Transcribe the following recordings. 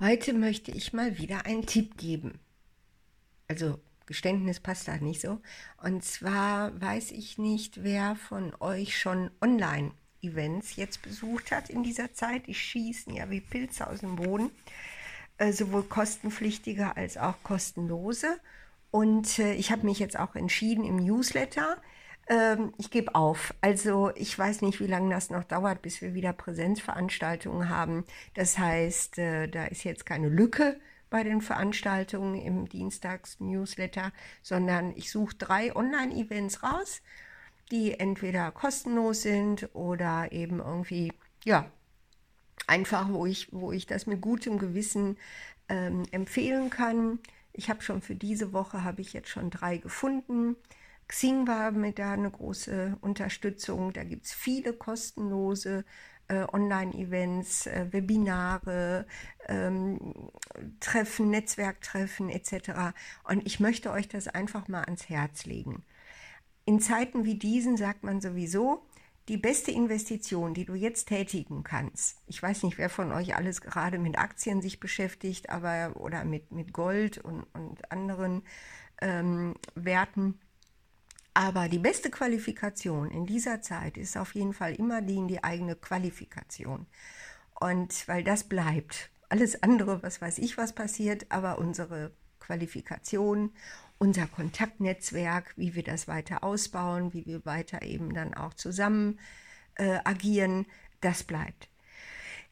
Heute möchte ich mal wieder einen Tipp geben. Also Geständnis passt da nicht so. Und zwar weiß ich nicht, wer von euch schon Online-Events jetzt besucht hat in dieser Zeit. Die schießen ja wie Pilze aus dem Boden. Äh, sowohl kostenpflichtige als auch kostenlose. Und äh, ich habe mich jetzt auch entschieden im Newsletter, ähm, ich gebe auf. Also ich weiß nicht, wie lange das noch dauert, bis wir wieder Präsenzveranstaltungen haben. Das heißt, äh, da ist jetzt keine Lücke bei den Veranstaltungen im Dienstags-Newsletter, sondern ich suche drei Online-Events raus, die entweder kostenlos sind oder eben irgendwie, ja, einfach, wo ich, wo ich das mit gutem Gewissen ähm, empfehlen kann. Ich habe schon für diese Woche, habe ich jetzt schon drei gefunden. Xing war mit da eine große Unterstützung. Da gibt es viele kostenlose äh, Online-Events, äh, Webinare, ähm, Treffen, Netzwerktreffen etc. Und ich möchte euch das einfach mal ans Herz legen. In Zeiten wie diesen sagt man sowieso, die beste Investition, die du jetzt tätigen kannst, ich weiß nicht, wer von euch alles gerade mit Aktien sich beschäftigt, aber oder mit, mit Gold und, und anderen ähm, Werten, aber die beste Qualifikation in dieser Zeit ist auf jeden Fall immer die in die eigene Qualifikation. Und weil das bleibt. Alles andere, was weiß ich, was passiert, aber unsere Qualifikation, unser Kontaktnetzwerk, wie wir das weiter ausbauen, wie wir weiter eben dann auch zusammen äh, agieren, das bleibt.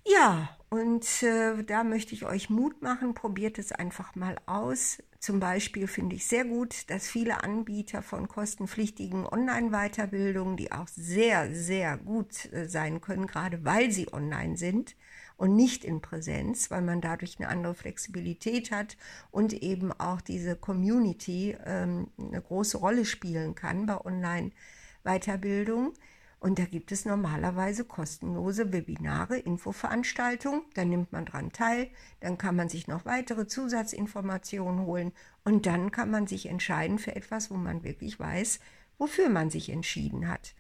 Ja, und äh, da möchte ich euch Mut machen, probiert es einfach mal aus. Zum Beispiel finde ich sehr gut, dass viele Anbieter von kostenpflichtigen Online-Weiterbildungen, die auch sehr, sehr gut äh, sein können, gerade weil sie online sind und nicht in Präsenz, weil man dadurch eine andere Flexibilität hat und eben auch diese Community ähm, eine große Rolle spielen kann bei Online-Weiterbildung und da gibt es normalerweise kostenlose Webinare, Infoveranstaltungen. Da nimmt man dran teil. Dann kann man sich noch weitere Zusatzinformationen holen. Und dann kann man sich entscheiden für etwas, wo man wirklich weiß, wofür man sich entschieden hat.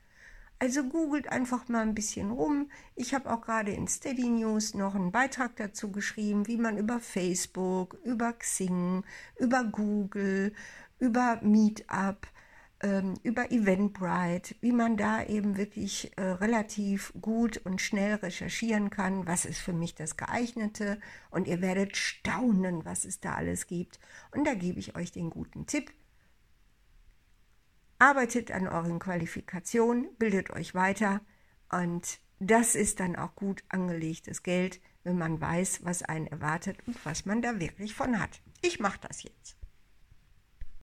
Also googelt einfach mal ein bisschen rum. Ich habe auch gerade in Steady News noch einen Beitrag dazu geschrieben, wie man über Facebook, über Xing, über Google, über Meetup, über Eventbrite, wie man da eben wirklich äh, relativ gut und schnell recherchieren kann, was ist für mich das geeignete. Und ihr werdet staunen, was es da alles gibt. Und da gebe ich euch den guten Tipp. Arbeitet an euren Qualifikationen, bildet euch weiter und das ist dann auch gut angelegtes Geld, wenn man weiß, was einen erwartet und was man da wirklich von hat. Ich mache das jetzt.